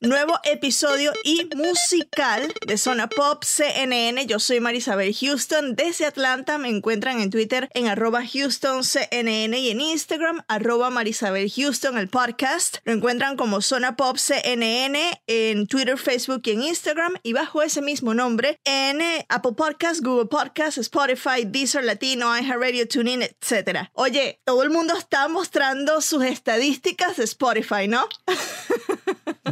Nuevo episodio y musical de Zona Pop CNN. Yo soy Marisabel Houston desde Atlanta. Me encuentran en Twitter en arroba Houston CNN y en Instagram arroba Marisabel Houston, el podcast. Lo encuentran como Zona Pop CNN en Twitter, Facebook y en Instagram. Y bajo ese mismo nombre en eh, Apple Podcasts, Google Podcasts, Spotify, Deezer, Latino, iHeartRadio, TuneIn, etc. Oye, todo el mundo está mostrando sus estadísticas de Spotify, ¿no?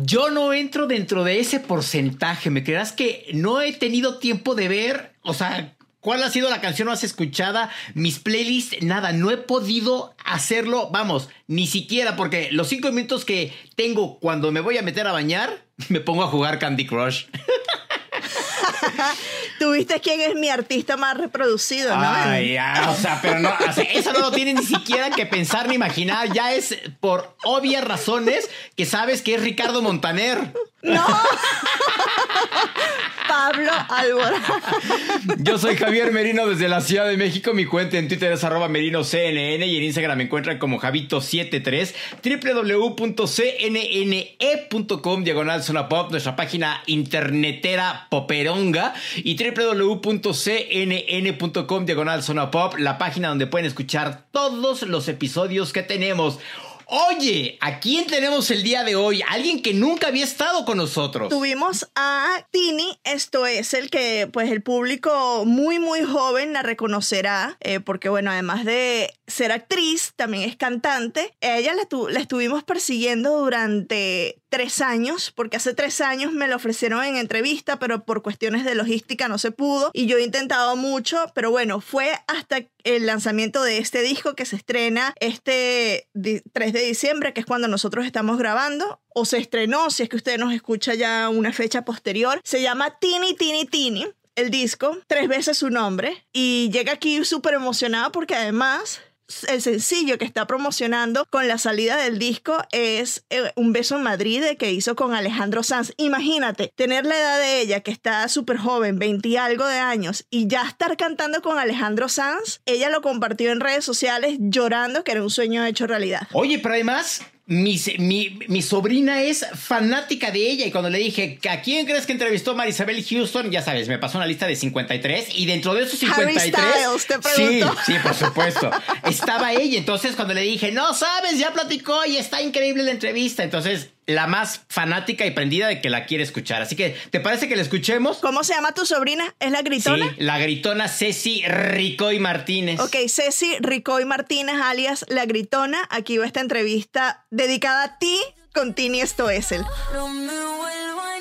Yo no entro dentro de ese porcentaje. ¿Me creerás que no he tenido tiempo de ver? O sea, ¿cuál ha sido la canción más escuchada? Mis playlists, nada, no he podido hacerlo. Vamos, ni siquiera porque los cinco minutos que tengo cuando me voy a meter a bañar, me pongo a jugar Candy Crush. ¿Tuviste quién es mi artista más reproducido, no? Ay, ya, o sea, pero no, o sea, eso no lo tiene ni siquiera que pensar ni imaginar. Ya es por obvias razones que sabes que es Ricardo Montaner. No. Pablo Alborán. Yo soy Javier Merino desde la Ciudad de México. Mi cuenta en Twitter es arroba merinoCNN y en Instagram me encuentran como Javito73. www.cnne.com diagonal zona pop, nuestra página internetera poperonga y www.cnn.com diagonal zona pop, la página donde pueden escuchar todos los episodios que tenemos. Oye, ¿a quién tenemos el día de hoy? Alguien que nunca había estado con nosotros. Tuvimos a Tini, esto es el que pues el público muy muy joven la reconocerá, eh, porque bueno, además de ser actriz, también es cantante. Ella la, la estuvimos persiguiendo durante tres años, porque hace tres años me lo ofrecieron en entrevista, pero por cuestiones de logística no se pudo y yo he intentado mucho, pero bueno, fue hasta el lanzamiento de este disco que se estrena este di- 3 de diciembre, que es cuando nosotros estamos grabando, o se estrenó, si es que usted nos escucha ya una fecha posterior. Se llama Tini Tini Tini. El disco, tres veces su nombre, y llega aquí súper emocionada porque además el sencillo que está promocionando con la salida del disco es eh, Un beso en Madrid eh, que hizo con Alejandro Sanz. Imagínate, tener la edad de ella, que está súper joven, 20 y algo de años, y ya estar cantando con Alejandro Sanz. Ella lo compartió en redes sociales llorando que era un sueño hecho realidad. Oye, pero además, mi, mi, mi sobrina es fanática de ella y cuando le dije, ¿a quién crees que entrevistó Marisabel Houston? Ya sabes, me pasó una lista de 53 y dentro de esos Harry 53... Styles, te sí, sí, por supuesto. Estaba ella, entonces cuando le dije, no, sabes, ya platicó y está increíble la entrevista, entonces la más fanática y prendida de que la quiere escuchar. Así que, ¿te parece que la escuchemos? ¿Cómo se llama tu sobrina? ¿Es la gritona? Sí, la gritona Ceci Ricoy Martínez. Ok, Ceci Ricoy Martínez, alias La Gritona. Aquí va esta entrevista dedicada a ti con Tini Stoessel. No me vuelvo a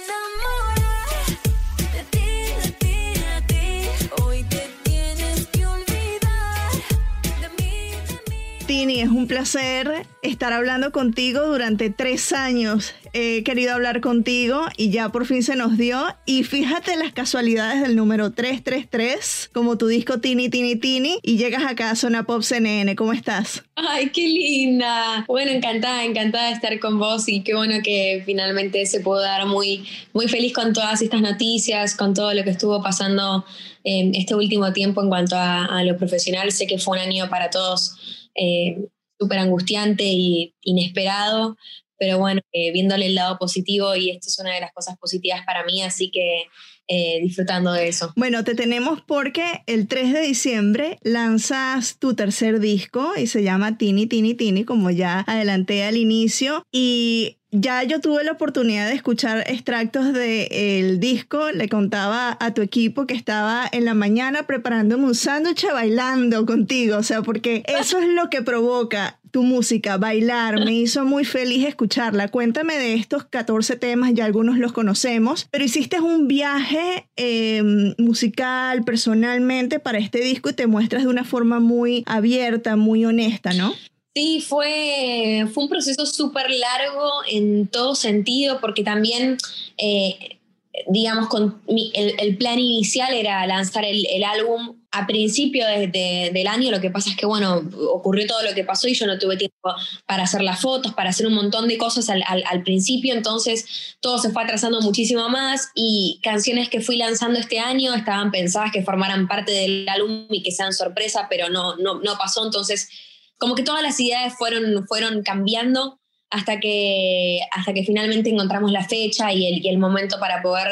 Tini, es un placer estar hablando contigo durante tres años. he querido hablar contigo y ya por fin se nos dio. Y fíjate las casualidades del número 333, como tu disco Tini Tini Tini, y llegas acá a Zona Pop CNN. ¿Cómo estás? Ay, qué linda. Bueno, encantada, encantada de estar con vos y qué bueno que finalmente se pudo dar muy, muy feliz con todas estas noticias, con todo lo que estuvo pasando en este último tiempo en cuanto a, a lo profesional. Sé que fue un año para todos eh, súper angustiante y inesperado, pero bueno, eh, viéndole el lado positivo y esto es una de las cosas positivas para mí, así que eh, disfrutando de eso. Bueno, te tenemos porque el 3 de diciembre lanzas tu tercer disco y se llama Tini Tini Tini, como ya adelanté al inicio. Y ya yo tuve la oportunidad de escuchar extractos del disco. Le contaba a tu equipo que estaba en la mañana preparándome un sándwich bailando contigo. O sea, porque eso es lo que provoca tu música, bailar. Me hizo muy feliz escucharla. Cuéntame de estos 14 temas, ya algunos los conocemos, pero hiciste un viaje eh, musical, personalmente, para este disco y te muestras de una forma muy abierta, muy honesta, ¿no? Sí, fue, fue un proceso súper largo en todo sentido, porque también, eh, digamos, con mi- el, plan inicial era lanzar el, el álbum a principio de- de- del año. Lo que pasa es que, bueno, ocurrió todo lo que pasó y yo no tuve tiempo para hacer las fotos, para hacer un montón de cosas al principio. Entonces, todo se fue atrasando muchísimo más y canciones que fui lanzando este año estaban pensadas que formaran parte del álbum y que sean sorpresa, pero no, no, no pasó. Entonces, como que todas las ideas fueron, fueron cambiando hasta que, hasta que finalmente encontramos la fecha y el, y el momento para poder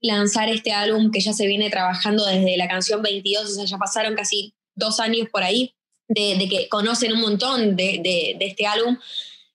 lanzar este álbum que ya se viene trabajando desde la canción 22, o sea, ya pasaron casi dos años por ahí de, de que conocen un montón de, de- de este álbum.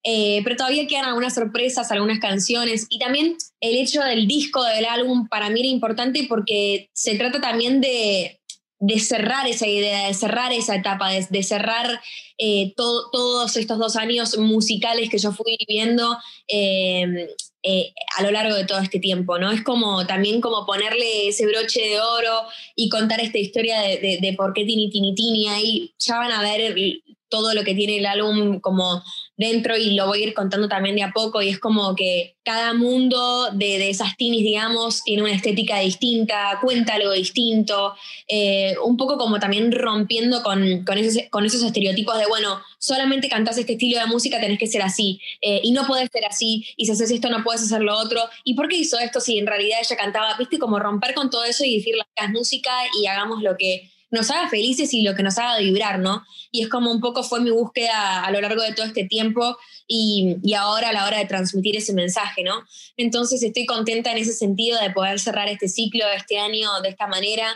Eh, pero todavía quedan algunas sorpresas, algunas canciones y también el hecho del disco del álbum para mí era importante porque se trata también de, de cerrar esa idea, de cerrar esa etapa, de, de cerrar eh, to- todos estos dos años musicales que yo fui viviendo eh, eh, a lo largo de todo este tiempo, ¿no? Es como también como ponerle ese broche de oro y contar esta historia de, de- de por qué Tini Tini Tini, ahí ya van a ver todo lo que tiene el álbum como dentro y lo voy a ir contando también de a poco y es como que cada mundo de, de esas tinis, digamos, tiene una estética distinta, cuenta algo distinto, eh, un poco como también rompiendo con, con, esos, con esos estereotipos de, bueno, solamente cantás este estilo de música, tenés que ser así, eh, y no podés ser así, y si haces esto no puedes hacer lo otro, ¿y por qué hizo esto si en realidad ella cantaba? Viste, como romper con todo eso y decir, la música y hagamos lo que nos haga felices y lo que nos haga vibrar, ¿no? Y es como un poco fue mi búsqueda a lo largo de todo este tiempo y, y ahora a la hora de transmitir ese mensaje, ¿no? Entonces estoy contenta en ese sentido de poder cerrar este ciclo este año de esta manera,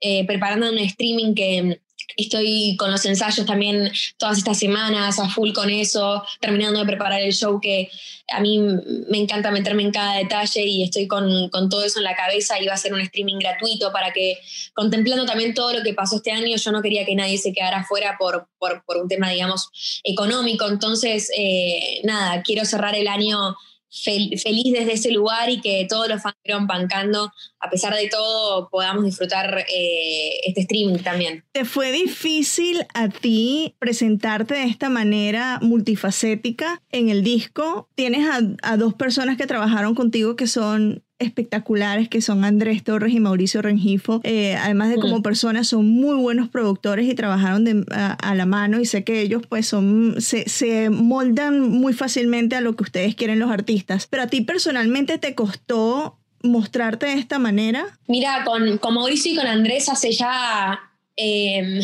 eh, preparando un streaming que estoy con los ensayos también todas estas semanas, a full con eso, terminando de preparar el show que a mí me encanta meterme en cada detalle y estoy con, con todo eso en la cabeza y va a ser un streaming gratuito para que, contemplando también todo lo que pasó este año, yo no quería que nadie se quedara fuera por, por, por un tema, digamos, económico. Entonces, eh, nada, quiero cerrar el año fel- feliz desde ese lugar y que todos los fans fueron bancando, a pesar de todo, podamos disfrutar eh, este streaming también. ¿Te fue difícil a ti presentarte de esta manera multifacética en el disco? Tienes a, a dos personas que trabajaron contigo que son espectaculares que son Andrés Torres y Mauricio Rengifo. Eh, además de como personas son muy buenos productores y trabajaron de- a, a la mano y sé que ellos pues son se, se moldan muy fácilmente a lo que ustedes quieren los artistas. Pero a ti personalmente te costó mostrarte de esta manera Mira, con, con Mauricio y con Andrés hace ya eh,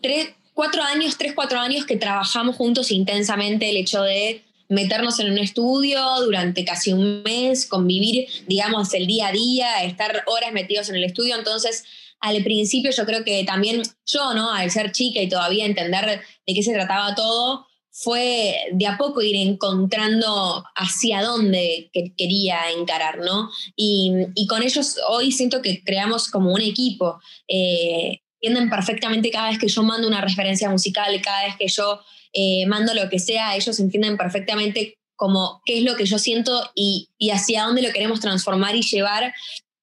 tres, cuatro años, tres, cuatro años que trabajamos juntos intensamente el hecho de meternos en un estudio durante casi un mes, convivir, digamos, el día a día, estar horas metidos en el estudio. Entonces, al principio yo creo que también yo, ¿no? Al ser chica y todavía entender de qué se trataba todo, fue de a poco ir encontrando hacia dónde que- quería encarar, ¿no? Y, y con ellos hoy siento que creamos como un equipo. Eh, entienden perfectamente cada vez que yo mando una referencia musical, cada vez que yo eh, mando lo que sea, ellos entienden perfectamente como qué es lo que yo siento y, y hacia dónde lo queremos transformar y llevar.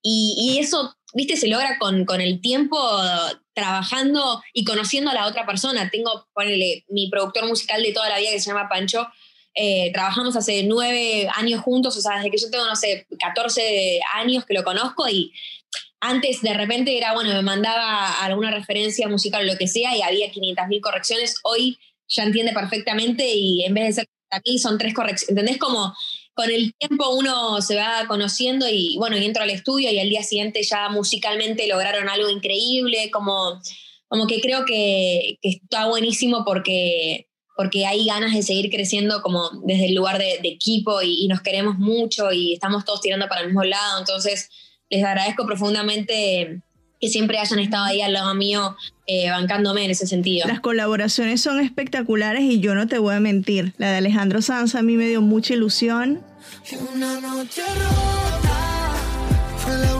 Y, y eso, viste, se logra con, con el tiempo trabajando y conociendo a la otra persona. Tengo, ponele, mi productor musical de toda la vida que se llama Pancho, eh, trabajamos hace nueve años juntos, o sea, desde que yo tengo, no sé, 14 años que lo conozco y antes de repente era, bueno, me mandaba alguna referencia musical o lo que sea y había 500.000 correcciones. Hoy ya entiende perfectamente y en vez de ser a mí son tres correcciones. ¿Entendés? Como con el tiempo uno se va conociendo y bueno, y entro al estudio y al día siguiente ya musicalmente lograron algo increíble, como, como que creo que, está buenísimo porque porque hay ganas de seguir creciendo como desde el lugar de, equipo y nos queremos mucho y estamos todos tirando para el mismo lado, entonces les agradezco profundamente que siempre hayan estado ahí al lado mío eh, bancándome en ese sentido. Las colaboraciones son espectaculares y yo no te voy a mentir. La de Alejandro Sanz a mí me dio mucha ilusión. Una noche rota fue la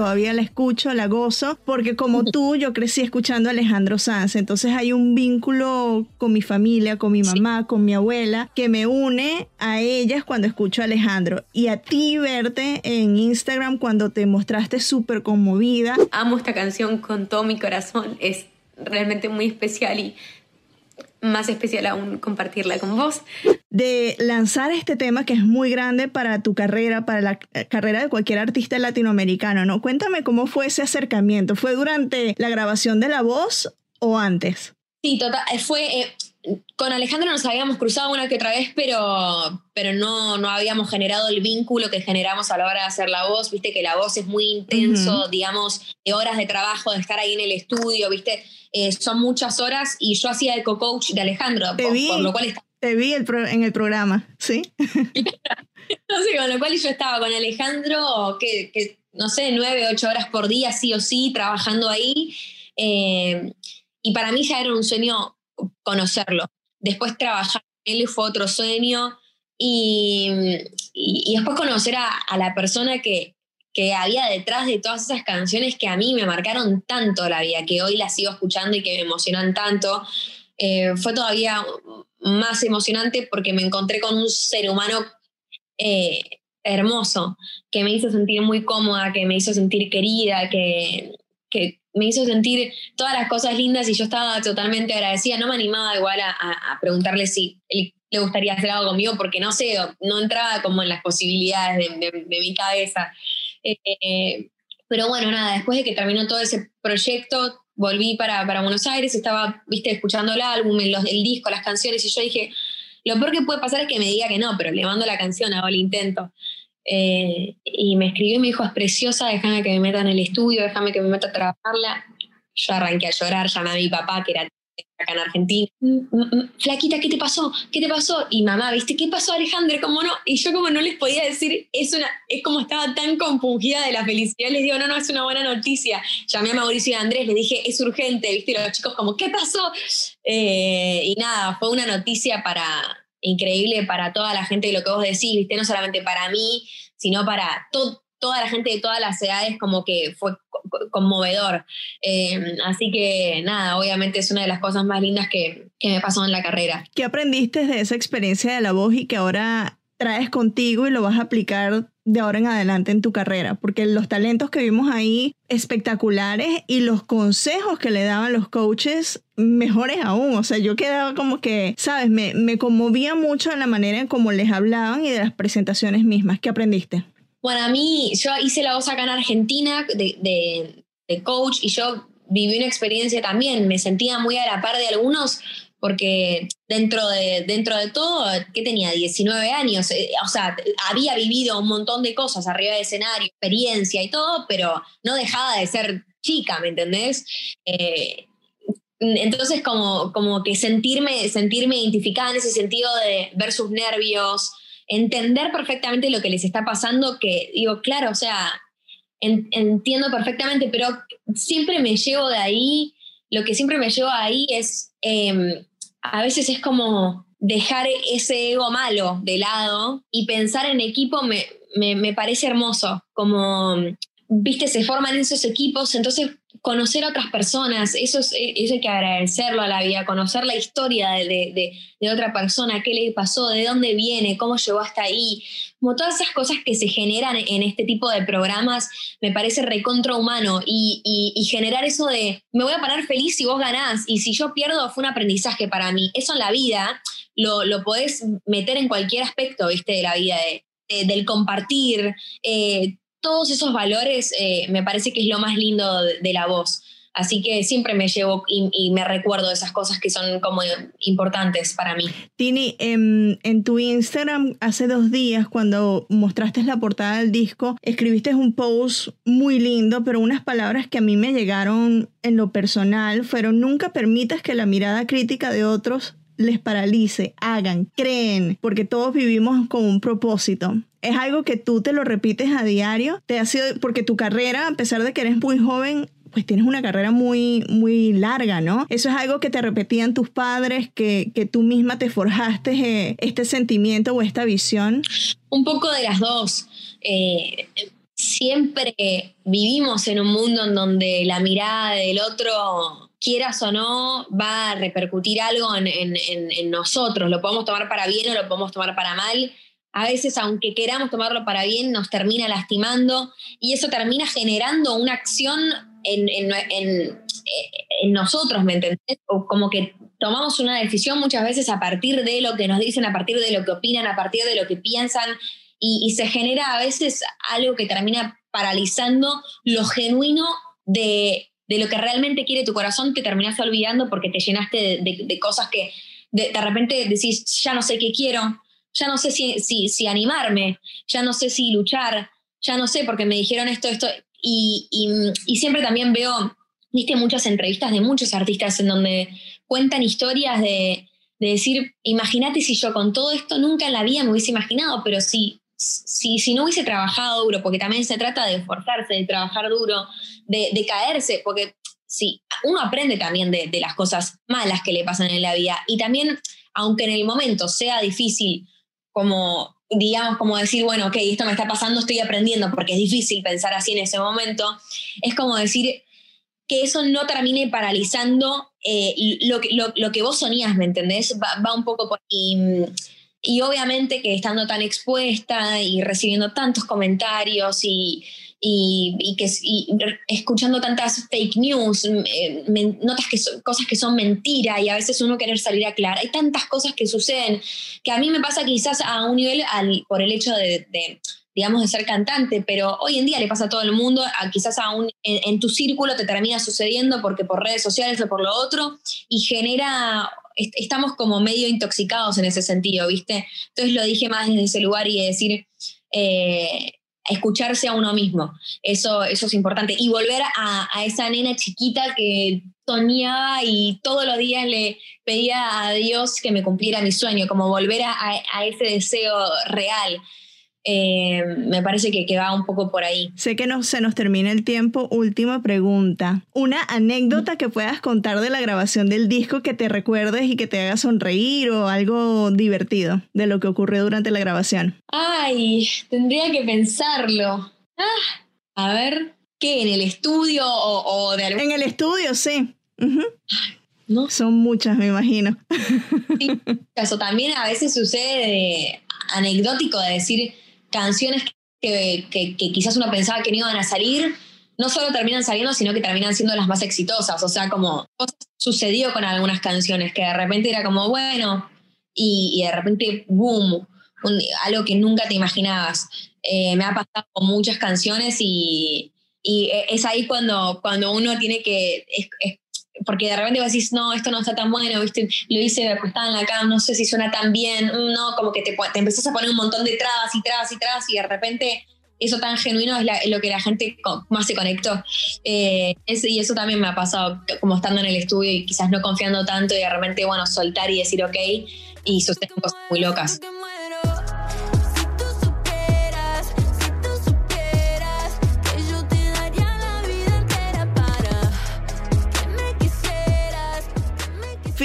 Todavía la escucho, la gozo, porque como tú, yo crecí escuchando a Alejandro Sanz. Entonces hay un vínculo con mi familia, con mi mamá, con mi abuela, que me une a ellas cuando escucho a Alejandro. Y a ti verte en Instagram cuando te mostraste súper conmovida. amo esta canción con todo mi corazón. Es realmente muy especial y más especial aún compartirla con vos. de lanzar este tema que es muy grande para tu carrera, para la eh, carrera de cualquier artista latinoamericano, ¿no? Cuéntame cómo fue ese acercamiento. ¿Fue durante la grabación de la voz o antes? Sí, total, fue... eh, con Alejandro nos habíamos cruzado una que otra vez, pero, pero no, no habíamos generado el vínculo que generamos a la hora de hacer la voz. Viste que la voz es muy intenso, digamos, de horas de trabajo, de estar ahí en el estudio, viste, Eh, son muchas horas y yo hacía el co-coach de Alejandro, Te por, lo cual está- te vi el pro- en el programa, ¿sí? no sé, con lo cual yo estaba con Alejandro, que, que, no sé, nueve, ocho horas por día, sí o sí, trabajando ahí. Eh, y para mí ya era un sueño conocerlo. Después trabajar con él fue otro sueño. Y, y- y después conocer a, a la persona que, que había detrás de todas esas canciones que a mí me marcaron tanto la vida, que hoy las sigo escuchando y que me emocionan tanto. Eh, fue todavía más emocionante porque me encontré con un ser humano eh, hermoso, que me hizo sentir muy cómoda, que me hizo sentir querida, que, que me hizo sentir todas las cosas lindas y yo estaba totalmente agradecida. No me animaba igual a, preguntarle si le gustaría hacer algo conmigo porque no sé, no entraba como en las posibilidades de, mi cabeza. Eh, eh, pero bueno, nada, después de que terminó todo ese proyecto, volví para, para Buenos Aires, estaba, viste, escuchando el álbum, el disco, las canciones, y yo dije, lo peor que puede pasar es que me diga que no, pero le mando la canción, hago el intento. Eh, y me escribió y me dijo, es preciosa, déjame que me meta en el estudio, déjame que me meta a trabajarla. Yo arranqué a llorar, llamé a mi papá, que era acá en Argentina. "Mm, mm, mm, Flaquita, ¿qué te pasó? ¿Qué te pasó? Y mamá, ¿viste qué pasó, Alejandro? ¿Cómo no? Y yo como no les podía decir, es, una, es como estaba tan compungida de la felicidad, les digo, no, no, es una buena noticia. Llamé a Mauricio y a Andrés, les dije, es urgente, ¿viste? Los chicos como, ¿qué pasó? Eh, y nada, fue una noticia para increíble para toda la gente de lo que vos decís, ¿viste? No solamente para mí, sino para to- toda la gente de todas las edades, como que fue co- co- conmovedor. Eh, así que nada, obviamente es una de las cosas más lindas que, que me pasó en la carrera. ¿Qué aprendiste de esa experiencia de la voz y que ahora traes contigo y lo vas a aplicar de ahora en adelante en tu carrera? Porque los talentos que vimos ahí espectaculares y los consejos que le daban los coaches mejores aún. O sea, yo quedaba como que, ¿sabes? Me, me conmovía mucho en la manera en cómo les hablaban y de las presentaciones mismas. ¿Qué aprendiste? Bueno, a mí, yo hice la voz acá en Argentina de, de- de coach y yo viví una experiencia también, me sentía muy a la par de algunos porque dentro de, dentro de todo, que tenía 19 años, Eh, o sea, había vivido un montón de cosas arriba de escenario, experiencia y todo, pero no dejaba de ser chica, ¿me entendés? Eh, entonces como, como que sentirme, sentirme identificada en ese sentido de ver sus nervios, entender perfectamente lo que les está pasando, que digo, claro, o sea, en- entiendo perfectamente, pero siempre me llevo de ahí, lo que siempre me llevo ahí es, eh, a veces es como dejar ese ego malo de lado y pensar en equipo me, me, me parece hermoso, como, viste, se forman esos equipos, entonces conocer a otras personas, eso, es, eso hay que agradecerlo a la vida, conocer la historia de, de- de- otra persona, qué le pasó, de dónde viene, cómo llegó hasta ahí, como todas esas cosas que se generan en este tipo de programas, me parece recontra humano y, y- generar eso de, me voy a parar feliz si vos ganás y si yo pierdo fue un aprendizaje para mí, eso en la vida lo, lo podés meter en cualquier aspecto, viste, de la vida, de- de- del compartir, eh, todos esos valores eh, me parece que es lo más lindo de, la voz. Así que siempre me llevo y, me recuerdo esas cosas que son como importantes para mí. Tini, en, en tu Instagram hace dos días, cuando mostraste la portada del disco, escribiste un post muy lindo, pero unas palabras que a mí me llegaron en lo personal fueron, nunca permitas que la mirada crítica de otros les paralice, hagan, creen, porque todos vivimos con un propósito. Es algo que tú te lo repites a diario, te ha sido, porque tu carrera, a pesar de que eres muy joven, pues tienes una carrera muy, muy larga, ¿no? Eso es algo que te repetían tus padres, que, que tú misma te forjaste eh, este sentimiento o esta visión. Un poco de las dos. Eh, siempre vivimos en un mundo en donde la mirada del otro, quieras o no, va a repercutir algo en, nosotros. Lo podemos tomar para bien o lo podemos tomar para mal. A veces, aunque queramos tomarlo para bien, nos termina lastimando y eso termina generando una acción en, en- nosotros, ¿me entendés? O como que tomamos una decisión muchas veces a partir de lo que nos dicen, a partir de lo que opinan, a partir de lo que piensan, y se genera a veces algo que termina paralizando lo genuino de, de lo que realmente quiere tu corazón, te terminas olvidando porque te llenaste de, cosas que de, repente decís, ya no sé qué quiero, ya no sé si, si, animarme, ya no sé si luchar, ya no sé porque me dijeron esto, esto, y, y- y siempre también veo, viste, muchas entrevistas de muchos artistas en donde cuentan historias de, de decir, imagínate si yo con todo esto nunca en la vida me hubiese imaginado, pero si, si, si no hubiese trabajado duro, porque también se trata de esforzarse, de trabajar duro, de, caerse, porque sí, uno aprende también de, las cosas malas que le pasan en la vida y también, aunque en el momento sea difícil, como digamos, como decir, bueno, ok, esto me está pasando, estoy aprendiendo, porque es difícil pensar así en ese momento, es como decir que eso no termine paralizando eh, lo, que- lo, que vos soñás, ¿me entendés? Va, va un poco por... Y, y obviamente que estando tan expuesta y recibiendo tantos comentarios y, y, y que, y escuchando tantas fake news, eh, men- notas que son, cosas que son mentira y a veces uno querer salir a aclarar. Hay tantas cosas que suceden que a mí me pasa quizás a un nivel al- por el hecho de, de, digamos, de ser cantante, pero hoy en día le pasa a todo el mundo, a, quizás a un, en, en tu círculo te termina sucediendo porque por redes sociales o por lo otro, y genera, est- estamos como medio intoxicados en ese sentido, ¿viste? Entonces lo dije más desde ese lugar y de decir, eh, escucharse a uno mismo, eso, eso es importante, y volver a, esa nena chiquita que soñaba y todos los días le pedía a Dios que me cumpliera mi sueño, como volver a- a ese deseo real. Eh, me parece que, que va un poco por ahí. Sé que no se nos termina el tiempo. Última pregunta. Una anécdota que puedas contar de la grabación del disco que te recuerdes y que te haga sonreír o algo divertido de lo que ocurrió durante la grabación. Ay, tendría que pensarlo. Ah, a ver, ¿qué? ¿En el estudio o, o de algún... En el estudio, sí. No. Son muchas, me imagino. Eso también a veces sucede de- anecdótico de decir canciones que, que- quizás uno pensaba que no iban a salir, no solo terminan saliendo, sino que terminan siendo las más exitosas. O sea, como sucedió con algunas canciones que de repente era como, bueno, y, y de repente, boom, un- algo que nunca te imaginabas. Eh, me ha pasado con muchas canciones y, y es ahí cuando, cuando uno tiene que... es- porque de repente vos decís, no, esto no está tan bueno, ¿viste? Lo hice acostada en la cama, no sé si suena tan bien, mm, no, como que te, te empezás a poner un montón de trabas y trabas y trabas y de repente eso tan genuino es, la- es lo que la gente más se conectó. Eh, y eso también me ha pasado, como estando en el estudio y quizás no confiando tanto y de repente, bueno, soltar y decir ok, y suceden cosas muy locas.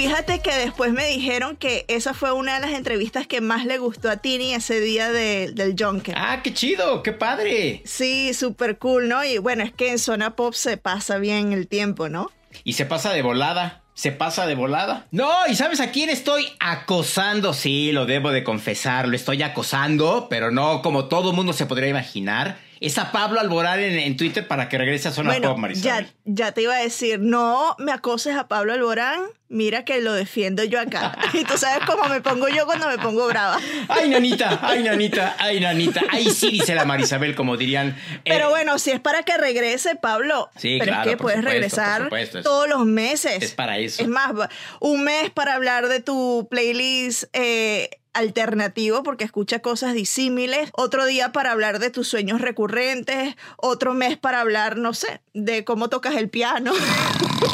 Fíjate que después me dijeron que esa fue una de las entrevistas que más le gustó a Tini ese día de- del Junket. Ah, qué chido, qué padre. Sí, súper cool, ¿no? Y bueno, es que en Zona Pop se pasa bien el tiempo, ¿no? Y se pasa de volada. Se pasa de volada. No, ¿y sabes a quién estoy acosando? Sí, lo debo de confesar, lo estoy acosando, pero no como todo mundo se podría imaginar. Es a Pablo Alborán en, en Twitter para que regrese a Zona bueno, Pop, Marisabel. ya, ya te iba a decir, no me acoses a Pablo Alborán, mira que lo defiendo yo acá. Y tú sabes cómo me pongo yo cuando me pongo brava. Ay, nanita, ay, nanita, ay, nanita. Ay, sí, dice la Marisabel, como dirían. eh, Pero bueno, si es para que regrese, Pablo. Sí, pero claro, es que puedes supuesto, regresar por supuesto, es- todos los meses. es para eso. Es más, un mes para hablar de tu playlist eh, alternativo, porque escucha cosas disímiles. Otro día para hablar de tus sueños recurrentes. Otro mes para hablar, no sé, de cómo tocas el piano.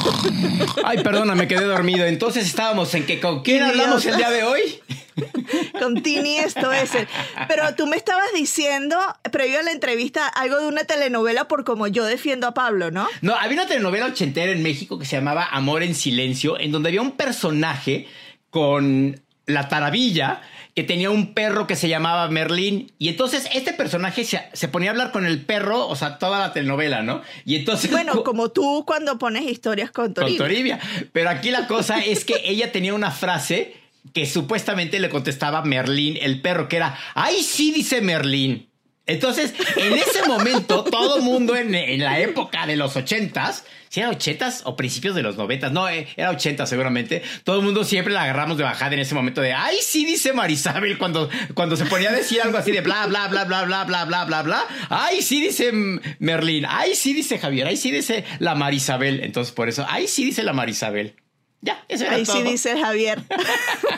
Ay, perdona, me quedé dormido. Entonces estábamos en que con quién hablamos el día de hoy. Con Tini esto es el. Pero tú me estabas diciendo, previo a la entrevista, algo de una telenovela por como yo defiendo a Pablo, ¿no? No, había una telenovela ochentera en México que se llamaba Amor en Silencio, en donde había un personaje con la taravilla que tenía un perro que se llamaba Merlín. Y entonces este personaje se, se ponía a hablar con el perro, o sea, toda la telenovela, ¿no? Y entonces... Bueno, como tú cuando pones historias con con Toribio. Toribia. Pero aquí la cosa es que ella tenía una frase que supuestamente le contestaba Merlín, el perro, que era, ay, sí, dice Merlín. Entonces, en ese momento, todo mundo en, en la época de los ochentas, si era ochentas o principios de los noventas, no, eh, era ochentas seguramente, todo el mundo siempre la agarramos de bajada en ese momento de, ay, sí, dice Marisabel, cuando, cuando se ponía a decir algo así de bla, bla, bla, bla, bla, bla, bla, bla, bla, ay, sí, dice Merlín, ay, sí, dice Javier, ay, sí, dice la Marisabel. Entonces, por eso, ay, sí, dice la Marisabel. Ya, eso era Ahí todo. sí dice Javier.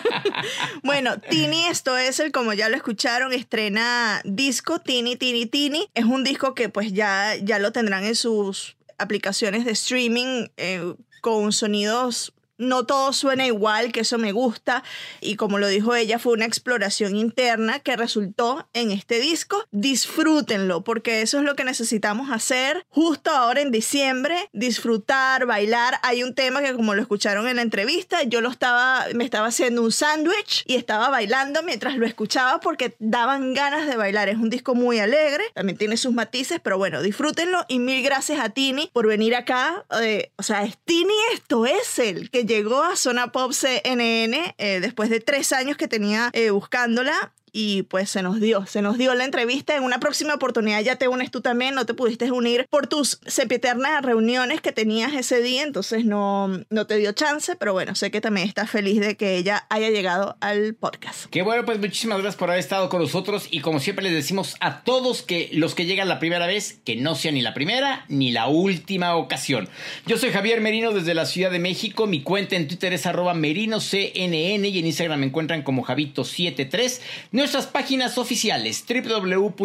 bueno, Tini, esto es el, como ya lo escucharon, estrena disco Tini, Tini, Tini. Es un disco que pues ya, ya lo tendrán en sus aplicaciones de streaming eh, con sonidos no todo suena igual, que eso me gusta. Y como lo dijo ella, fue una exploración interna que resultó en este disco. Disfrútenlo, porque eso es lo que necesitamos hacer justo ahora en diciembre. Disfrutar, bailar. Hay un tema que como lo escucharon en la entrevista, yo lo estaba, me estaba haciendo un sándwich y estaba bailando mientras lo escuchaba porque daban ganas de bailar. Es un disco muy alegre, también tiene sus matices, pero bueno, disfrútenlo y mil gracias a Tini por venir acá. Eh, o sea, es Tini esto es el que llegó a Zona Pop CNN eh, después de tres años que tenía eh, buscándola. Y pues se nos dio, se nos dio la entrevista. En una próxima oportunidad ya te unes tú también, no te pudiste unir por tus sepieternas reuniones que tenías ese día, entonces no, no te dio chance, pero bueno, sé que también estás feliz de que ella haya llegado al podcast. Qué bueno, pues muchísimas gracias por haber estado con nosotros y como siempre les decimos a todos que los que llegan la primera vez, que no sea ni la primera ni la última ocasión. Yo soy Javier Merino desde la Ciudad de México, mi cuenta en Twitter es arroba merinoCNN y en Instagram me encuentran como Javito73. Nuestras páginas oficiales www.cnne.com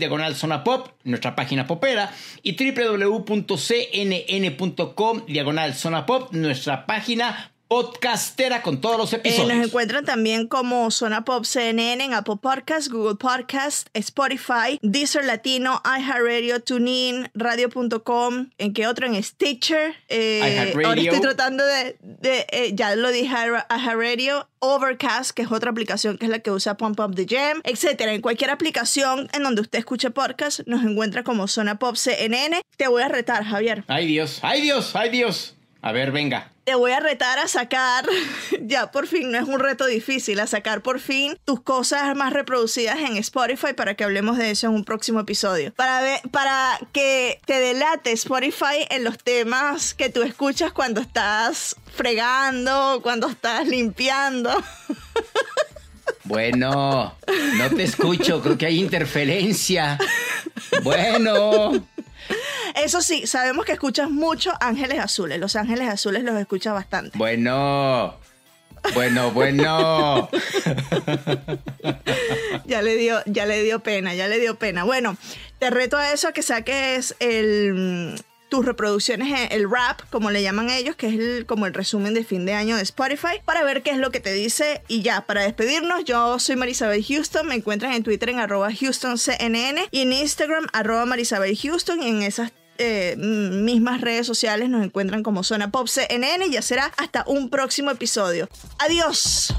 diagonal zona pop, nuestra página popera y www.cnn.com diagonal zona pop, nuestra página podcastera con todos los Eh, episodios. nos encuentran también como Zona Pop CNN en Apple Podcast, Google Podcast, Spotify, Deezer Latino, iHeartRadio, TuneIn, Radio.com, ¿en qué otro? En Stitcher. Eh, ahora estoy tratando de, de, eh, ya lo dije, iHeartRadio, Overcast, que es otra aplicación que es la que usa Pump Up the Jam, etcétera. En cualquier aplicación en donde usted escuche podcast, nos encuentra como Zona Pop CNN. Te voy a retar, Javier. Ay Dios, ay Dios, ay Dios. A ver, venga. Te voy a retar a sacar, ya por fin, no es un reto difícil, a sacar por fin tus cosas más reproducidas en Spotify para que hablemos de eso en un próximo episodio. Para, ver, para que te delate Spotify en los temas que tú escuchas cuando estás fregando, cuando estás limpiando. Bueno, no te escucho, creo que hay interferencia. Bueno. Eso sí, sabemos que escuchas mucho Ángeles Azules. Los Ángeles Azules los escuchas bastante. Bueno. Bueno, bueno. ya le dio, ya le dio pena, ya le dio pena. Bueno, te reto a eso a que saques el, tus reproducciones, el rap, como le llaman ellos, que es como el resumen de fin de año de Spotify, para ver qué es lo que te dice. Y ya, para despedirnos, yo soy Marisabel Houston, me encuentran en Twitter en arroba HoustonCNN y en Instagram arroba Marisabel Houston y en esas eh, mismas redes sociales nos encuentran como Zona Pop CNN. Ya será hasta un próximo episodio. Adiós.